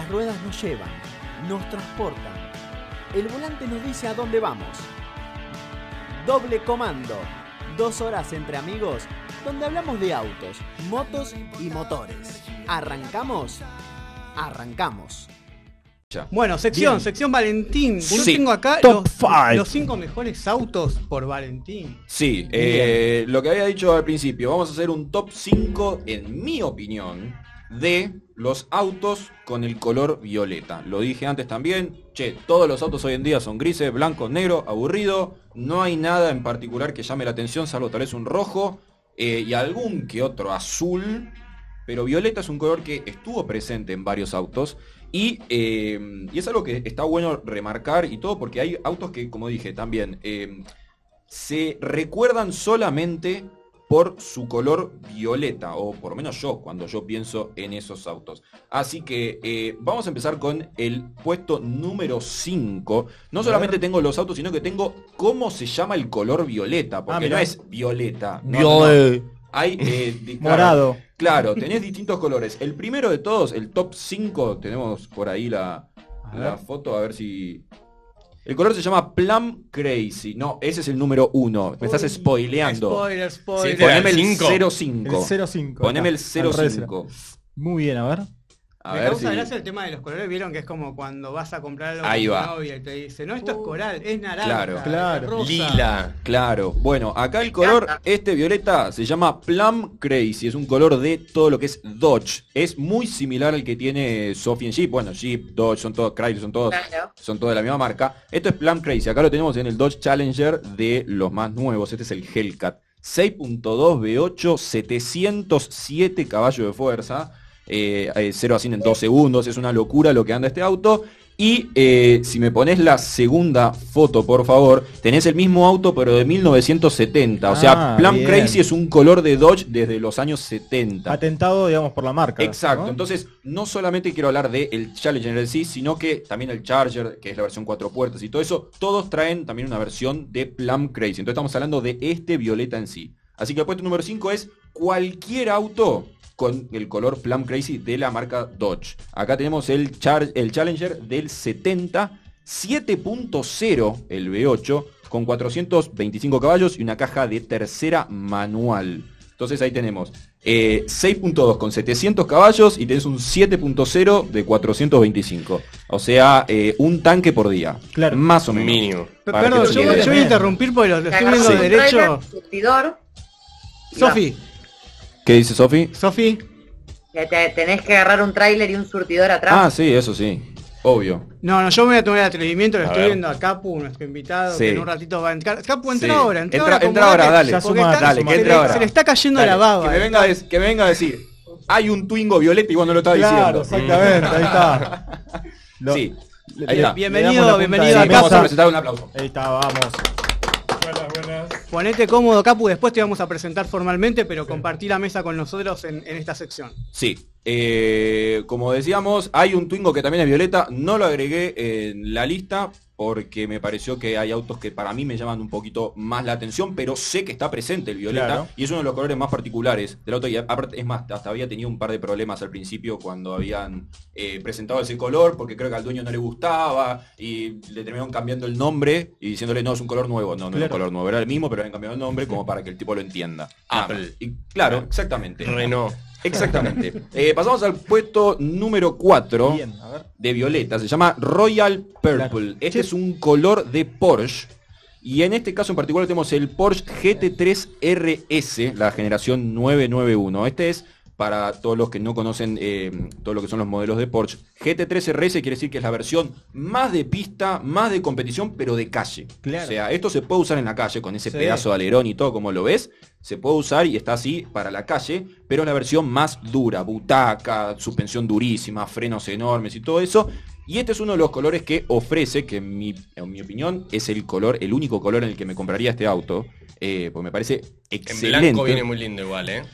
Las ruedas nos llevan, nos transportan. El volante nos dice a dónde vamos. Doble comando. Dos horas entre amigos donde hablamos de autos, motos y motores. ¿Arrancamos? Arrancamos. Bueno, sección, Bien. sección Valentín. Yo Sí. tengo acá Top los, five. los cinco mejores autos por Valentín. Sí, eh, lo que había dicho al principio, vamos a hacer un top 5, en mi opinión, de los autos con el color violeta. Lo dije antes también, che, todos los autos hoy en día son grises, blancos, negros, aburrido, no hay nada en particular que llame la atención, salvo tal vez un rojo eh, y algún que otro azul, pero violeta es un color que estuvo presente en varios autos y, eh, y es algo que está bueno remarcar y todo porque hay autos que, como dije también, eh, se recuerdan solamente por su color violeta, o por lo menos yo, cuando yo pienso en esos autos. Así que eh, vamos a empezar con el puesto número 5. No solamente tengo los autos, sino que tengo cómo se llama el color violeta, porque no es violeta. no. Hay, eh, di- claro, Morado. Claro, tenés distintos colores. El primero de todos, el top 5, tenemos por ahí la, A la foto, a ver si... El color se llama Plum Crazy. No, ese es el número 1. Me estás spoileando. Spoiler, spoiler. Sí, Poneme el el cinco. 05. El 05. Poneme el acá, al revés. 05. Muy bien, a ver. A Me ver causa si... gracia el tema de los colores. Vieron que es como cuando vas a comprar algo Ahí con tu novia y te dice, no, esto es coral, es naranja, Claro. es Claro. rosa". Lila. Claro, bueno, acá el color, este violeta, se llama Plum Crazy, es un color de todo lo que es Dodge. Es muy similar al que tiene Sophie en Jeep, bueno, Jeep, Dodge, son todos, Chrysler, son todos, Claro. son todos de la misma marca. Esto es Plum Crazy, acá lo tenemos en el Dodge Challenger de los más nuevos, este es el Hellcat. 6.2 V8, 707 caballos de fuerza, eh, eh, 0 a 100 en 2 segundos, es una locura lo que anda este auto. Y eh, si me pones la segunda foto, por favor, tenés el mismo auto pero de 1970. O sea, Ah, Plum bien. Crazy es un color de Dodge desde los años 70. Patentado, digamos, por la marca. Exacto, ¿no? entonces no solamente quiero hablar del Challenger en sí, sino que también el Charger, que es la versión cuatro puertas y todo eso, todos traen también una versión de Plum Crazy. Entonces estamos hablando de este violeta en sí. Así que el puesto número 5 es cualquier auto con el color Plum Crazy de la marca Dodge. Acá tenemos el, Char- el Challenger del 70, 7.0 el V8, con 425 caballos y una caja de tercera manual. Entonces ahí tenemos eh, 6.2 con 700 caballos y tenés un 7.0 de 425. O sea, eh, un tanque por día. Claro. Más o menos. Mínimo. Perdón, yo, yo voy a interrumpir porque lo, estoy viendo derecho. Sofi, ¿Qué dice Sofi? Sofi, que te- tenés que agarrar un tráiler y un surtidor atrás. Ah, sí, eso sí. Obvio. no, no, yo me voy a tomar el atrevimiento, lo A estoy ver. viendo a Capu, nuestro invitado, Sí. que en un ratito va a entrar. Capu, entra Sí. ahora, entra, Entra- ahora. entra ahora, dale. Suma- dale, se que le- entre ahora. Se le está cayendo Dale, la baba. Que me, venga a dec- que me venga a decir, hay un Twingo violeta y vos no lo estás Claro, diciendo. exactamente, ahí está. Lo- Sí, le- ahí le- está. le Bienvenido, bienvenido a la vamos a presentar un aplauso. Ahí está, vamos. Ponete cómodo, Capu, después te vamos a presentar formalmente, pero compartí la mesa con nosotros en, en esta sección. Sí, eh, como decíamos, hay un Twingo que también es violeta, no lo agregué en la lista porque me pareció que hay autos que para mí me llaman un poquito más la atención, pero sé que está presente el violeta Claro. y es uno de los colores más particulares del auto y aparte, es más, hasta había tenido un par de problemas al principio cuando habían eh, presentado ese color porque creo que al dueño no le gustaba y le terminaron cambiando el nombre y diciéndole no, es un color nuevo, no, no es un Claro. color nuevo, era el mismo pero habían cambiado el nombre como para que el tipo lo entienda. Nada Apple. Y, claro, exactamente. Renault. Exactamente. Eh, pasamos al puesto número 4 Bien, a ver. de Violeta. Se llama Royal Purple. Claro. Este. Es un color de Porsche. Y en este caso en particular tenemos el Porsche GT3 RS, la generación 991. Este es, para todos los que no conocen eh, todo lo que son los modelos de Porsche, GT3 RS quiere decir que es la versión más de pista, más de competición, pero de calle. Claro. O sea, esto se puede usar en la calle con ese Sí. pedazo de alerón y todo como lo ves. Se puede usar y está así para la calle, pero es la versión más dura, butaca, suspensión durísima, frenos enormes y todo eso. Y este es uno de los colores que ofrece, que en mi, en mi opinión es el color, el único color en el que me compraría este auto, eh, pues me parece En excelente. blanco viene muy lindo igual, ¿eh?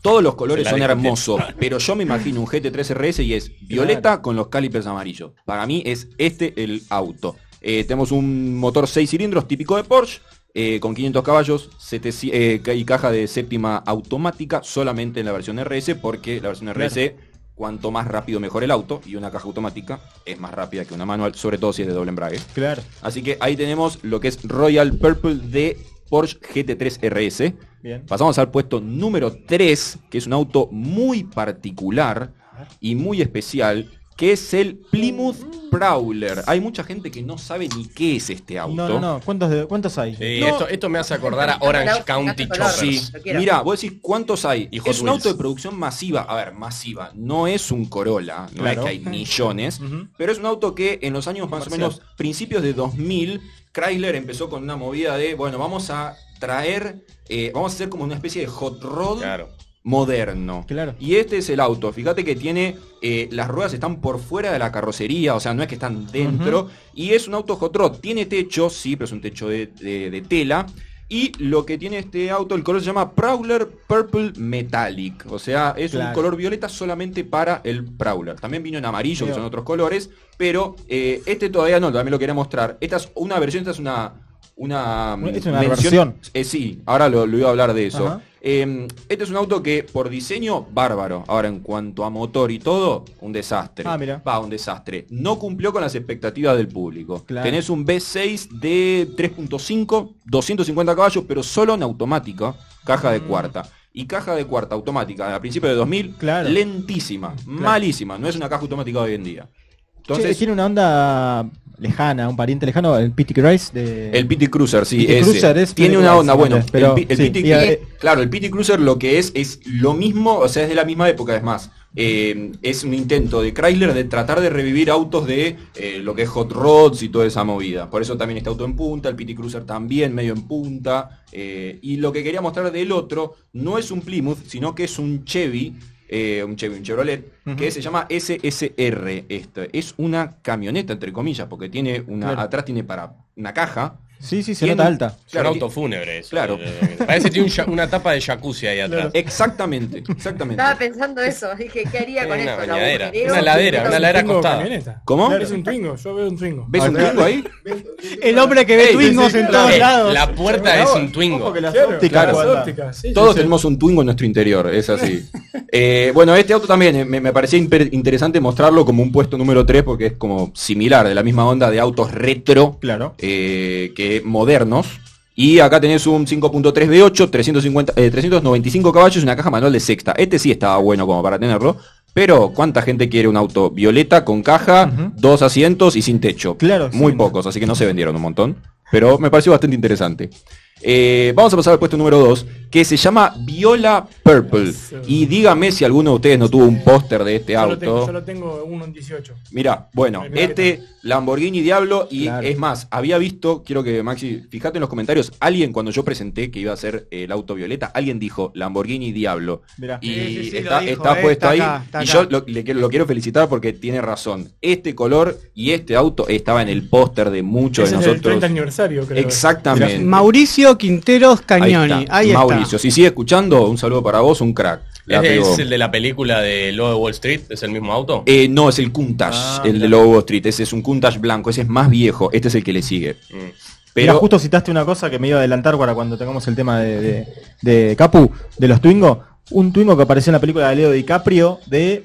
Todos los colores son hermosos, pero yo me imagino un GT3 RS y es violeta con los calipers amarillos. Para mí es este el auto. Eh, tenemos un motor 6 cilindros típico de Porsche, eh, con 500 caballos 700, eh, y caja de séptima automática solamente en la versión RS, porque la versión RS cuanto más rápido mejor el auto y una caja automática es más rápida que una manual, sobre todo si es de doble embrague. Claro. Así que ahí tenemos lo que es Royal Purple de Porsche GT3 RS. Bien. Pasamos al puesto número 3, que es un auto muy particular y muy especial, que es el Plymouth Prowler. Hay mucha gente que no sabe ni qué es este auto. No, no, no. ¿Cuántos, de- cuántos hay? Sí, No. esto, esto me hace acordar a Orange County. Choppers. Sí, mira, vos decís cuántos hay. Y es un auto de producción masiva. A ver, masiva. No es un Corolla, no Claro. es que hay millones, pero es un auto que en los años más o menos principios de 2000, Chrysler empezó con una movida de, bueno, vamos a traer, eh, vamos a hacer como una especie de hot rod Claro. Moderno. Claro. Y este es el auto. Fíjate que tiene, eh, las ruedas están por fuera de la carrocería, o sea, no es que están dentro. Y es un auto hot rod. Tiene techo, sí, pero es un techo de, de- de tela. Y lo que tiene este auto, el color se llama Prowler Purple Metallic. O sea, es un color violeta solamente para el Prowler. También vino en amarillo, que son otros colores. Pero eh, este todavía no, también lo quería mostrar. Esta es una versión, esta es una... Una, Es una mención- versión. eh, sí, ahora lo, lo iba a hablar de eso. Ajá. Eh, este es un auto que por diseño bárbaro. Ahora en cuanto a motor y todo, un desastre. Ah, mira. Va, un desastre. No cumplió con las expectativas del público. Claro. Tenés un V6 de 3.5, 250 caballos, pero solo en automática, caja de cuarta. Y caja de cuarta automática a principios de 2000, Mm. Claro. lentísima, malísima. No es una caja automática hoy en día. Entonces, Entonces, tiene una onda lejana, un pariente lejano, el PT Rice de... El PT Cruiser, sí, PT ese. Cruiser es tiene una Cruiser, onda, bueno. Pero, el, el sí, PT y, eh, claro, el PT Cruiser lo que es es lo mismo, o sea, es de la misma época, es más. eh, es un intento de Chrysler de tratar de revivir autos de eh, lo que es Hot Rods y toda esa movida. Por eso también este auto en punta, el PT Cruiser también medio en punta. eh, y lo que quería mostrar del otro no es un Plymouth, sino que es un Chevy, eh, un Chevy, un Chevrolet, que se llama SSR. Este. Es una camioneta, entre comillas, porque tiene una, Claro. atrás tiene para una caja. Sí, sí, se Tiene- nota alta. Es un Claro, auto fúnebre. eso. Claro. Parece que tiene un una tapa de jacuzzi ahí atrás. Exactamente, exactamente. Estaba pensando eso, dije, ¿qué haría con Una esto? ¿Lo bañadera, una ladera, una ladera acostada. ¿Cómo? Es un Twingo, yo veo un Twingo. ¿Ves un Twingo ahí? El hombre que ve Ey, Twingos sí, en claro. todos lados. La puerta es un Twingo. Ojo que las Claro, ópticas, las cuando- ópticas, sí, Todos sí, sí. tenemos un Twingo en nuestro interior, es así. Eh, bueno, este auto también eh, me, me parecía interesante mostrarlo como un puesto número 3 porque es como similar, de la misma onda de autos retro, Claro. eh, que modernos. Y acá tenés un 5.3 V8, 350, eh, 395 caballos y una caja manual de sexta. Este sí estaba bueno como para tenerlo. Pero, ¿cuánta gente quiere un auto violeta con caja, dos asientos y sin techo? Claro, Muy sí. pocos, así que no se vendieron un montón. Pero me pareció bastante interesante. Eh, vamos a pasar al puesto número 2, que se llama Viola Purple. Y dígame si alguno de ustedes no tuvo un póster de este Yo lo auto. tengo, yo lo tengo uno en 18. Mira, bueno, este Lamborghini Diablo y Claro. es más, había visto, quiero que Maxi, fíjate en los comentarios, alguien cuando yo presenté que iba a ser el auto violeta, alguien dijo Lamborghini Diablo. Mirá. Y Sí, sí, sí, está, lo dijo, está eh, puesto está ahí acá, está y acá. yo lo, le quiero, lo quiero felicitar porque tiene razón. Este color y este auto estaba en el póster de muchos Ese de es el nosotros. 30 aniversario, creo. Exactamente. Mauricio Quinteros Ahí Cañoni. está, Ahí está. Si sigue escuchando, un saludo para vos, un crack. La ¿Es, el de la película de Lobo de Wall Street? ¿Es el mismo auto? Eh, no, es el Countach, Ah, el de Lobo Street. Ese es un Countach blanco, ese es más viejo. Este es el que le sigue. Mm. Pero Pero justo citaste una cosa que me iba a adelantar para cuando tengamos el tema de, de, de Capu, de los Twingo. Un Twingo que apareció en la película de Leo DiCaprio de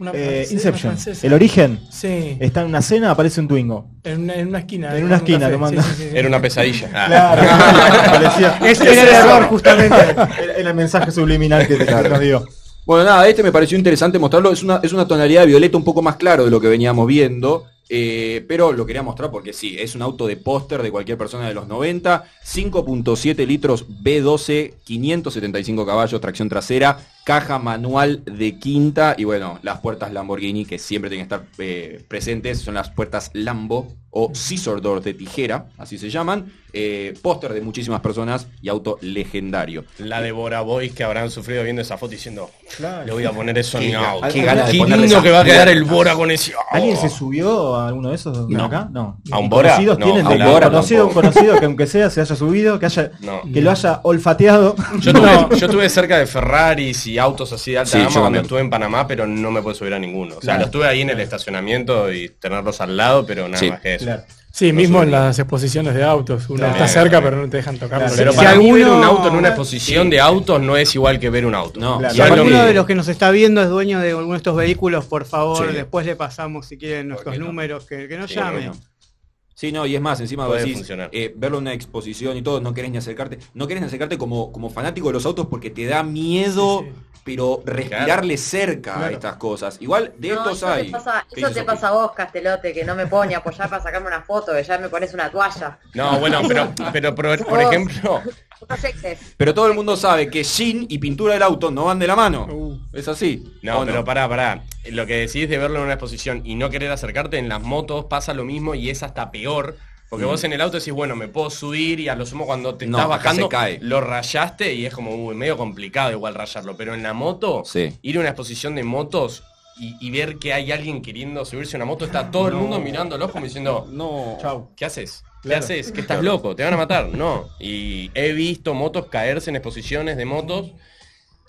Una eh, Inception. una francesa. El origen. Sí, Está en una cena, aparece un Twingo. en una, en una esquina. En una un esquina, café. tomando- Sí, sí, sí, sí. Era una pesadilla. Claro. Parecía- Ese era el error, justamente. Era era el mensaje subliminal que te nos dio. Bueno, nada, este me pareció interesante mostrarlo. Es una, es una tonalidad de violeta un poco más claro de lo que veníamos viendo. eh, pero lo quería mostrar porque sí, es un auto de póster de cualquier persona de los 90. 5.7 litros B12, 575 caballos, tracción trasera, caja manual de quinta y bueno, las puertas Lamborghini que siempre tienen que estar eh, presentes. Son las puertas Lambo o Scissor Door de tijera, así se llaman. eh, póster de muchísimas personas y auto legendario. La de Bora Boys que habrán sufrido viendo esa foto diciendo, Claro. le voy a poner eso en auto. qué de lindo esa que va a quedar el Bora con ese. ¿Alguien se subió a alguno de esos de No. acá? No. ¿A un ¿Y Bora? conocidos No, tienen a de un Bora conocido, un conocido que aunque sea se haya subido, que haya No. que lo haya olfateado. Yo tuve, yo tuve cerca de Ferraris sí, autos así de alta Sí, gama cuando también. estuve en Panamá, pero no me puedo subir a ninguno. O sea, Claro. lo estuve ahí en el estacionamiento y tenerlos al lado, pero nada Sí, más que eso. Claro. Sí, No mismo en subiría. las exposiciones de autos. Uno está cerca, pero no te dejan. Claro. Pero Si para mí ver alguno- un auto en una exposición de autos no es igual que ver un auto. No, Claro. Si alguno de los que nos está viendo es dueño de alguno de estos vehículos, por favor, Sí. después le pasamos si quieren nuestros no? números, que, que nos Sí, llame. Sí, no, y es más, encima Puede vos decís, funcionar. eh, verlo en una exposición y todo, no querés ni acercarte, no querés ni acercarte como, como fanático de los autos porque te da miedo, Sí, sí. pero respirarle cerca a estas cosas. Igual de No, estos eso hay. te pasa, ¿Qué eso dices, te pasa a vos, Castelote, que no me pone a apoyar para sacarme una foto, que ya me pones una toalla. No, bueno, pero, pero por, ejemplo, No. Pero todo el mundo sabe que jean y pintura del auto no van de la mano. Es así. no, ¿o pero pará, pará. Lo que decís de verlo en una exposición y no querer acercarte en las motos pasa lo mismo y es hasta peor. Porque Mm. vos en el auto decís, bueno, me puedo subir y a lo sumo cuando te No, estás bajando cae. lo rayaste y es como uy, medio complicado igual rayarlo. Pero en la moto, Sí. ir a una exposición de motos y, y ver que hay alguien queriendo subirse a una moto, está todo el mundo mirándolo como diciendo, No. Chau. ¿Qué haces? ¿Qué Claro. haces? ¿Que estás loco? ¿Te van a matar? No. Y he visto motos caerse en exposiciones de motos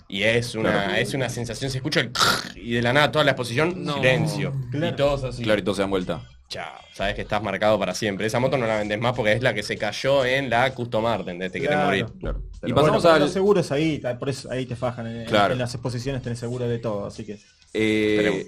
y es una, es una sensación, se escucha el y de la nada toda la exposición, silencio. Claro. Y todos así. Claro, y todo se dan vuelta. Chao. Sabes que estás marcado para siempre. Esa moto no la vendes más porque es la que se cayó en la Custom Art, ¿entendés? Te Claro. morir. Claro. Y pasamos bueno, al. los seguros ahí, por eso ahí te fajan. En, Claro. en las exposiciones tenés seguro de todo, así que eh.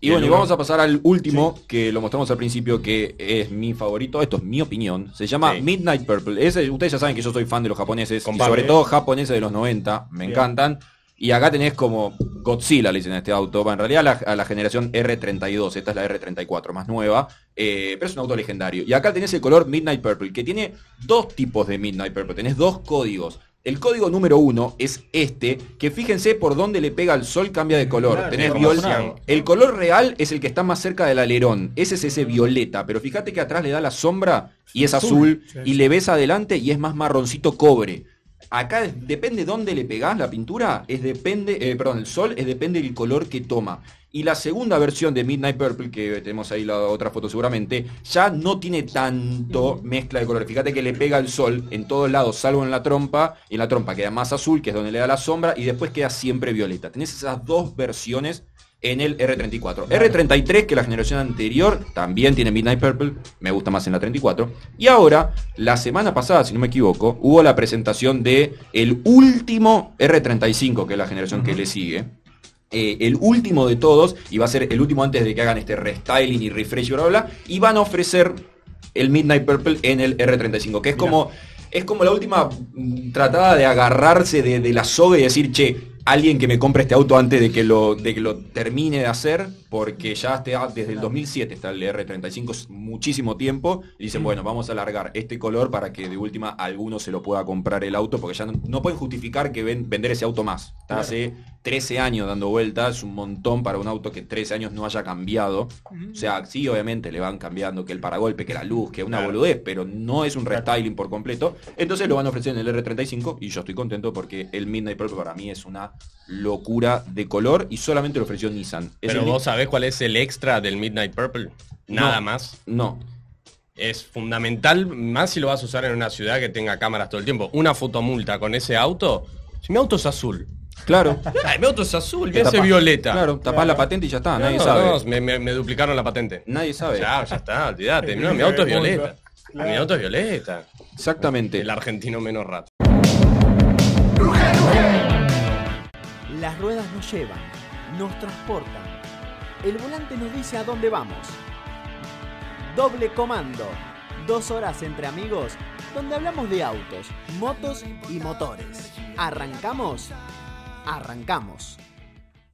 Y bueno, y vamos a pasar al último, que lo mostramos al principio, que es mi favorito, esto es mi opinión, se llama Sí. Midnight Purple. Ese, ustedes ya saben que yo soy fan de los japoneses, y sobre todo japoneses de los 90, me Bien. encantan. Y acá tenés como Godzilla, le dicen a este auto, Va, en realidad a la, a la generación R32, esta es la R34 más nueva, eh, pero es un auto legendario. Y acá tenés el color Midnight Purple, que tiene dos tipos de Midnight Purple, tenés dos códigos. El código número uno es este, que fíjense por dónde le pega el sol cambia de color. Claro, tenés el color real es el que está más cerca del alerón. Ese es ese violeta. Pero fíjate que atrás le da la sombra y es azul. Sí. Y le ves adelante y es más marroncito cobre. Acá depende dónde le pegás la pintura, es depende, eh, perdón, el sol es depende del color que toma. Y la segunda versión de Midnight Purple, que tenemos ahí la otra foto seguramente, ya no tiene tanto mezcla de colores. Fíjate que le pega el sol en todos lados, salvo en la trompa, y en la trompa queda más azul, que es donde le da la sombra, y después queda siempre violeta. Tenés esas dos versiones en el R34. R33, que la generación anterior también tiene Midnight Purple, me gusta más en la 34. Y ahora, la semana pasada, si no me equivoco, hubo la presentación de el último R35, que es la generación que le sigue. Eh, el último de todos, y va a ser el último antes de que hagan este restyling y refresh y bla, bla, bla, y van a ofrecer el Midnight Purple en el R35, que es como, es como la última mm, tratada de agarrarse de, de la soga y decir, che, alguien que me compre este auto antes de que lo, de que lo termine de hacer, porque ya está, desde el 2007 está el R35, es muchísimo tiempo, y dicen, bueno, vamos a alargar este color para que de última alguno se lo pueda comprar el auto, porque ya no, no pueden justificar que ven- vender ese auto más. Está hace 13 años dando vueltas, un montón para un auto que 13 años no haya cambiado. O sea, sí, obviamente le van cambiando que el paragolpe, que la luz, que una Claro. boludez, pero no es un restyling por completo. Entonces lo van a ofrecer en el R35 y yo estoy contento porque el Midnight Purple para mí es una locura de color y solamente lo ofreció Nissan. Es Pero vos sabés cuál es el extra del Midnight Purple. Nada No. más. No. Es fundamental, más si lo vas a usar en una ciudad que tenga cámaras todo el tiempo. Una fotomulta con ese auto. Si mi auto es azul. Claro. Ay, mi auto es azul, ese tapás- violeta. Claro, tapás la patente y ya está, nadie no, sabe. no, me, me- me duplicaron la patente. Nadie sabe. Ya, ya está, olvídate. No, mi auto es violeta. Mi auto es violeta. Exactamente. El argentino menos rato. Las ruedas nos llevan, nos transportan. El volante nos dice a dónde vamos. Doble comando. Dos horas entre amigos donde hablamos de autos, motos y motores. ¿Arrancamos? Arrancamos.